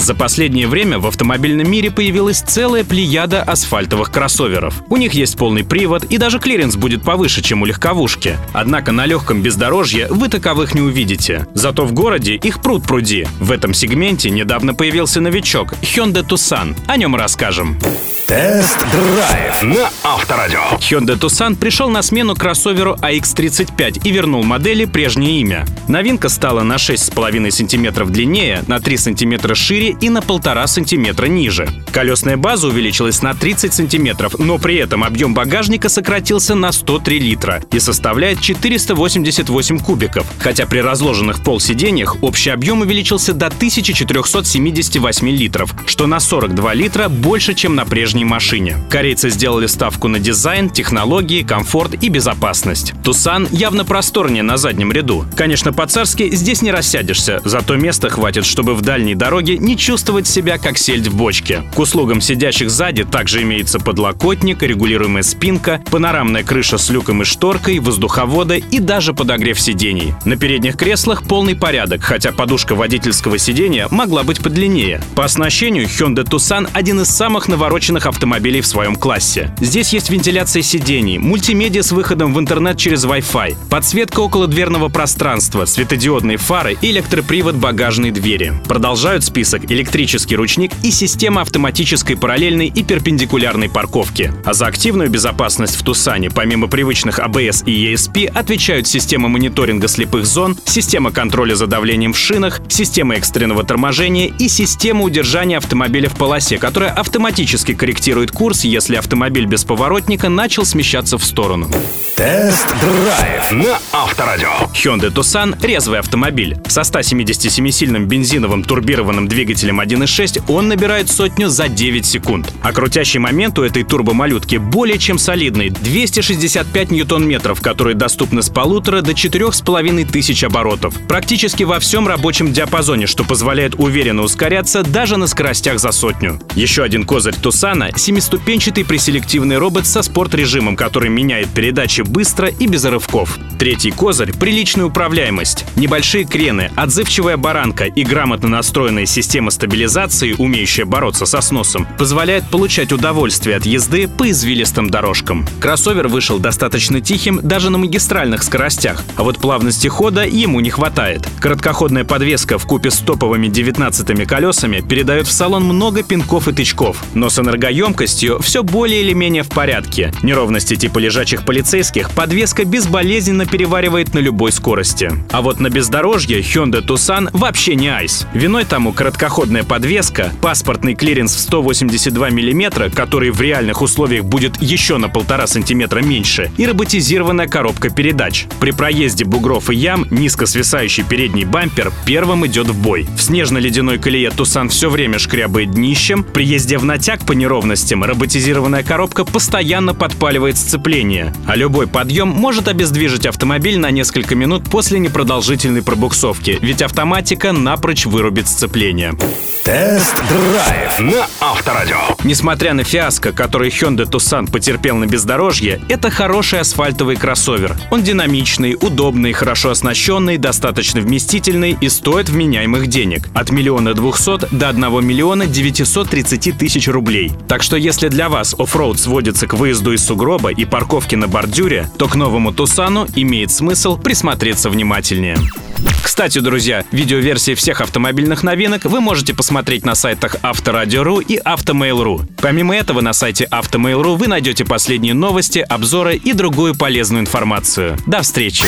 За последнее время в автомобильном мире появилась целая плеяда асфальтовых кроссоверов. У них есть полный привод и даже клиренс будет повыше, чем у легковушки. Однако на легком бездорожье вы таковых не увидите. Зато в городе их пруд пруди. В этом сегменте недавно появился новичок Hyundai Tucson. О нем расскажем. Тест-драйв на Авторадио. Hyundai Tucson пришел на смену кроссоверу ix35 и вернул модели прежнее имя. Новинка стала на 6,5 см длиннее, на 3 см шире и на 1,5 см ниже. Колесная база увеличилась на 30 см, но при этом объем багажника сократился на 103 литра и составляет 488 кубиков, хотя при разложенных в пол сиденьях общий объем увеличился до 1478 литров, что на 42 литра больше, чем на прежней машине. Корейцы сделали ставку на дизайн, технологии, комфорт и безопасность. Tucson явно просторнее на заднем ряду. Конечно, по-царски здесь не рассядешься, зато места хватит, чтобы в дальней дороге не чувствовать себя как сельдь в бочке. К услугам сидящих сзади также имеется подлокотник, регулируемая спинка, панорамная крыша с люком и шторкой, воздуховоды и даже подогрев сидений. На передних креслах полный порядок, хотя подушка водительского сидения могла быть подлиннее. По оснащению Hyundai Tucson один из самых навороченных автомобилей в своем классе. Здесь есть вентиляция сидений, мультимедиа с выходом в интернет через Wi-Fi, подсветка около дверного пространства, светодиодные фары и электропривод багажной двери. Продолжают список электрический ручник и система автоматической параллельной и перпендикулярной парковки. А за активную безопасность в Тусане, помимо привычных ABS и ESP, отвечают система мониторинга слепых зон, система контроля за давлением в шинах, система экстренного торможения и система удержания автомобиля в полосе, которая автоматически корректирует курс, если автомобиль без поворотника начал смещаться в сторону. Тест-драйв на Авторадио. Hyundai Tucson — резвый автомобиль. Со 177-сильным бензиновым турбированным двигателем 1.6 он набирает сотню за 9 секунд. А крутящий момент у этой турбомалютки более чем солидный — 265 ньютон-метров, которые доступны с полутора до четырех с половиной тысяч оборотов. Практически во всем рабочем диапазоне, что позволяет уверенно ускоряться даже на скоростях за сотню. Еще один козырь Тусана — семиступенчатый преселективный робот со спорт-режимом, который меняет передачи быстро и без рывков. Третий козырь — приличная управляемость. Небольшие крены, отзывчивая баранка и грамотно настроенная система стабилизации, умеющая бороться со сносом, позволяет получать удовольствие от езды по извилистым дорожкам. Кроссовер вышел достаточно тихим даже на магистральных скоростях, а вот плавности хода ему не хватает. Короткоходная подвеска в купе с топовыми 19 колесами передает в салон много пинков и тычков, но с энергоемкостью все более или менее в порядке. Неровности типа лежачих полицейских подвеска безболезненно переваривает на любой скорости. А вот на бездорожье Hyundai Tucson вообще не айс. Виной тому короткоходная подвеска, паспортный клиренс в 182 мм, который в реальных условиях будет еще на полтора сантиметра меньше, и роботизированная коробка передач. При проезде бугров и ям низко свисающий передний бампер первым идет в бой. В снежно-ледяной колее Tucson все время шкрябает днищем, при езде в натяг по неровностям роботизированная коробка постоянно подпаливает сцепление, а любой подъем может обездвижить автомобиль на несколько минут после непродолжительной пробуксовки, ведь автоматика напрочь вырубит сцепление. Тест-драйв на Авторадио. Несмотря на фиаско, который Hyundai Tucson потерпел на бездорожье, это хороший асфальтовый кроссовер. Он динамичный, удобный, хорошо оснащенный, достаточно вместительный и стоит вменяемых денег. От миллиона двухсот до одного миллиона девятисот тридцати тысяч рублей. Так что если для вас оффроуд сводится к выезду из сугроба и парковке на бордюре, то к новому Tucson'у имеет смысл присмотреться внимательнее. Кстати, друзья, видеоверсии всех автомобильных новинок вы можете посмотреть на сайтах Авторадио.ру и Автомейл.ру. Помимо этого, на сайте Автомейл.ру вы найдете последние новости, обзоры и другую полезную информацию. До встречи!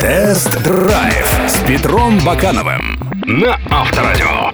Тест-драйв с Петром Бакановым на Авторадио.